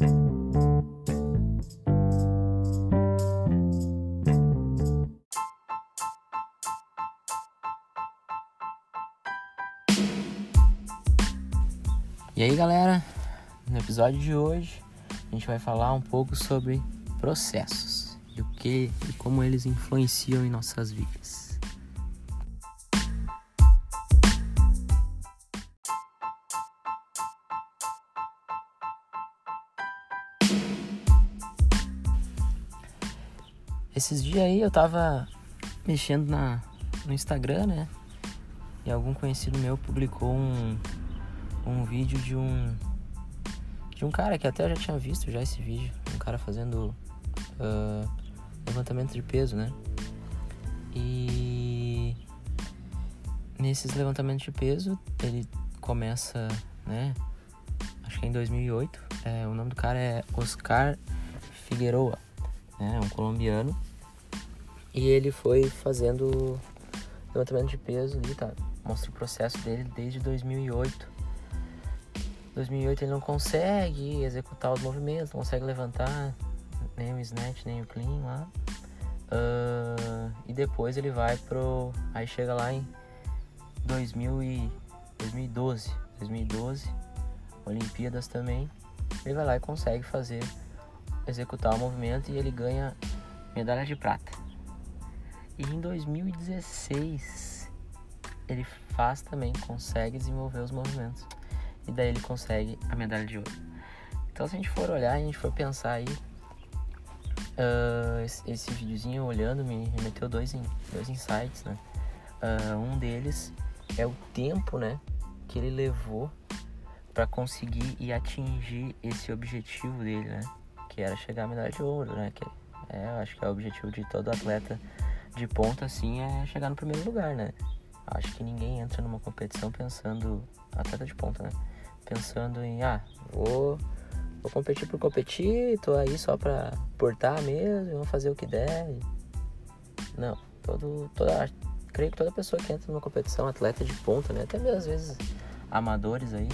E aí galera, no episódio de hoje a gente vai falar um pouco sobre processos e o que e como eles influenciam em nossas vidas. Esses dias aí eu tava mexendo na, no Instagram, né? E algum conhecido meu publicou um, um vídeo de um de um cara que até eu já tinha visto já esse vídeo, um cara fazendo uh, levantamento de peso, né? E nesses levantamentos de peso ele começa, né? Acho que é em 2008. É, o nome do cara é Oscar Figueroa, né? Um colombiano. E ele foi fazendo levantamento de peso ali, tá? Mostra o processo dele desde 2008 2008 ele não consegue executar os movimentos, não consegue levantar nem o snatch, nem o clean lá. Uh, e depois ele vai pro. Aí chega lá em 2000 e 2012. 2012, Olimpíadas também. Ele vai lá e consegue fazer, executar o movimento e ele ganha medalha de prata. E em 2016 ele faz também, consegue desenvolver os movimentos e daí ele consegue a medalha de ouro. Então se a gente for olhar, a gente for pensar aí, uh, esse, esse videozinho olhando me remeteu dois, dois insights, né? Uh, um deles é o tempo, né, que ele levou para conseguir e atingir esse objetivo dele, né? Que era chegar à medalha de ouro, né? Que é, eu acho que é o objetivo de todo atleta de ponta, assim, é chegar no primeiro lugar, né? Acho que ninguém entra numa competição pensando atleta de ponta, né? pensando em, ah, vou, vou competir por competir, tô aí só pra portar mesmo, vamos fazer o que der. Não, todo, toda, creio que toda pessoa que entra numa competição, atleta de ponta, né, até mesmo às vezes amadores aí,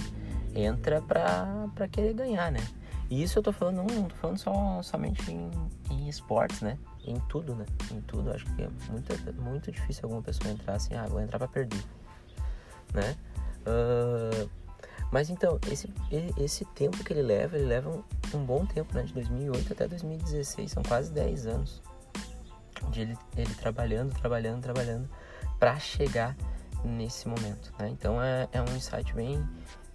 entra pra, pra querer ganhar, né. E isso eu tô falando, não, não tô falando só, somente em, em esportes, né, em tudo, né, em tudo. Acho que é muito, muito difícil alguma pessoa entrar assim, ah, vou entrar pra perder, né. Uh, mas então, esse, esse tempo que ele leva, ele leva um, um bom tempo, né? De 2008 até 2016, são quase 10 anos de ele, ele trabalhando, trabalhando, trabalhando para chegar nesse momento, né? Então é, é um insight bem,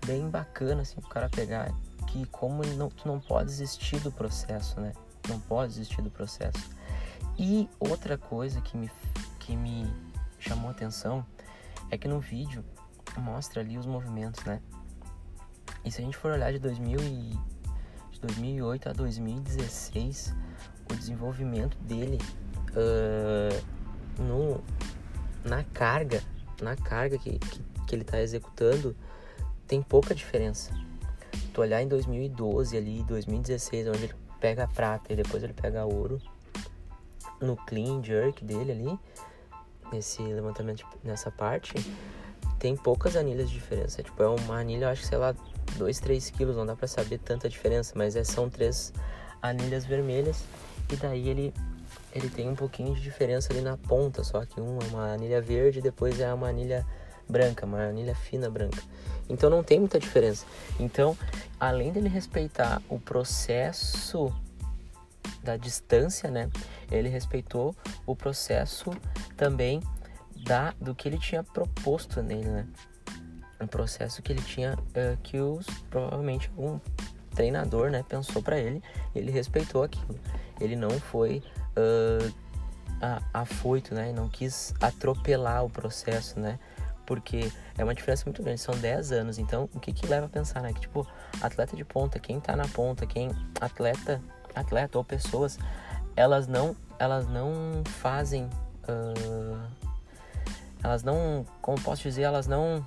bem bacana, assim, o cara pegar que como não, tu não pode desistir do processo, né? Não pode desistir do processo. E outra coisa que me, que me chamou a atenção é que no vídeo mostra ali os movimentos, né? E se a gente for olhar de, 2000 e, de 2008 a 2016, o desenvolvimento dele uh, no, na carga, na carga que, que, que ele está executando, tem pouca diferença. Tu olhar em 2012 ali, 2016, onde ele pega prata e depois ele pega ouro, no clean jerk dele ali, nesse levantamento, nessa parte, tem poucas anilhas de diferença. Tipo, é uma anilha, eu acho que, sei lá, 2, 3 quilos, não dá para saber tanta diferença, mas é, são três anilhas vermelhas e daí ele ele tem um pouquinho de diferença ali na ponta, só que uma é uma anilha verde depois é uma anilha branca, uma anilha fina branca. Então não tem muita diferença. Então, além dele respeitar o processo da distância, né? Ele respeitou o processo também da do que ele tinha proposto nele, né? um processo que ele tinha uh, que os provavelmente um treinador né pensou para ele e ele respeitou aquilo ele não foi uh, afoito né não quis atropelar o processo né porque é uma diferença muito grande são 10 anos então o que que leva a pensar né que tipo atleta de ponta quem tá na ponta quem atleta atleta ou pessoas elas não elas não fazem uh, elas não como posso dizer elas não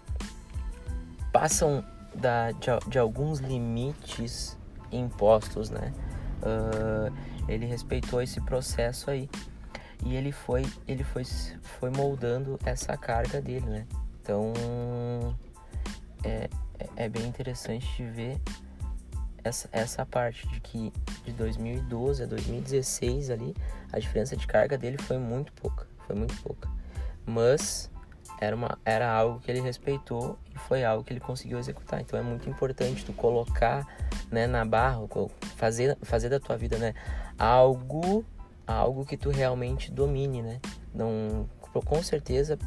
passam da, de, de alguns limites impostos, né? Uh, ele respeitou esse processo aí e ele foi ele foi foi moldando essa carga dele, né? Então é, é, é bem interessante de ver essa, essa parte de que de 2012 a 2016 ali, a diferença de carga dele foi muito pouca, foi muito pouca. Mas era, uma, era algo que ele respeitou e foi algo que ele conseguiu executar. Então é muito importante tu colocar né, na barra, fazer, fazer da tua vida né, algo, algo que tu realmente domine, né? Não, com certeza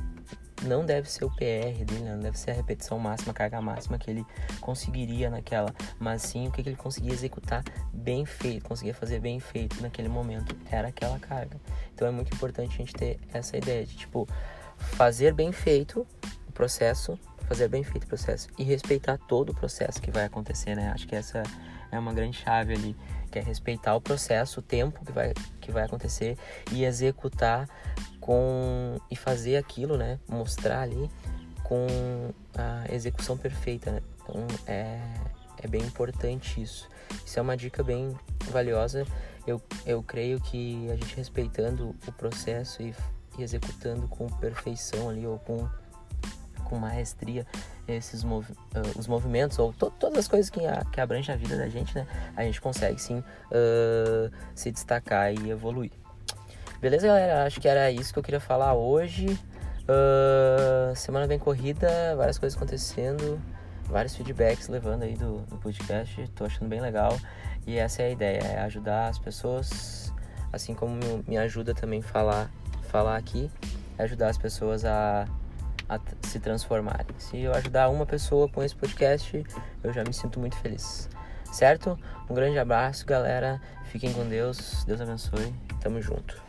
não deve ser o PR dele, não deve ser a repetição máxima, a carga máxima que ele conseguiria naquela, mas sim o que ele conseguia executar bem feito, conseguia fazer bem feito naquele momento, era aquela carga. Então é muito importante a gente ter essa ideia de tipo fazer bem feito o processo, fazer bem feito o processo e respeitar todo o processo que vai acontecer, né? Acho que essa é uma grande chave ali, que é respeitar o processo, o tempo que vai, que vai acontecer e executar com e fazer aquilo, né? Mostrar ali com a execução perfeita, né? Então é, é bem importante isso. Isso é uma dica bem valiosa. Eu, eu creio que a gente respeitando o processo e, e executando com perfeição ali ou com com maestria esses movi uh, os movimentos ou to todas as coisas que, a, que abrangem a vida da gente, né? A gente consegue sim uh, se destacar e evoluir. Beleza, galera? Acho que era isso que eu queria falar hoje. Uh, semana bem corrida, várias coisas acontecendo, vários feedbacks levando aí do, do podcast. Tô achando bem legal. E essa é a ideia, é ajudar as pessoas, assim como me ajuda também falar, falar aqui, é ajudar as pessoas a a se transformarem. Se eu ajudar uma pessoa com esse podcast, eu já me sinto muito feliz. Certo? Um grande abraço, galera. Fiquem com Deus. Deus abençoe. Tamo junto.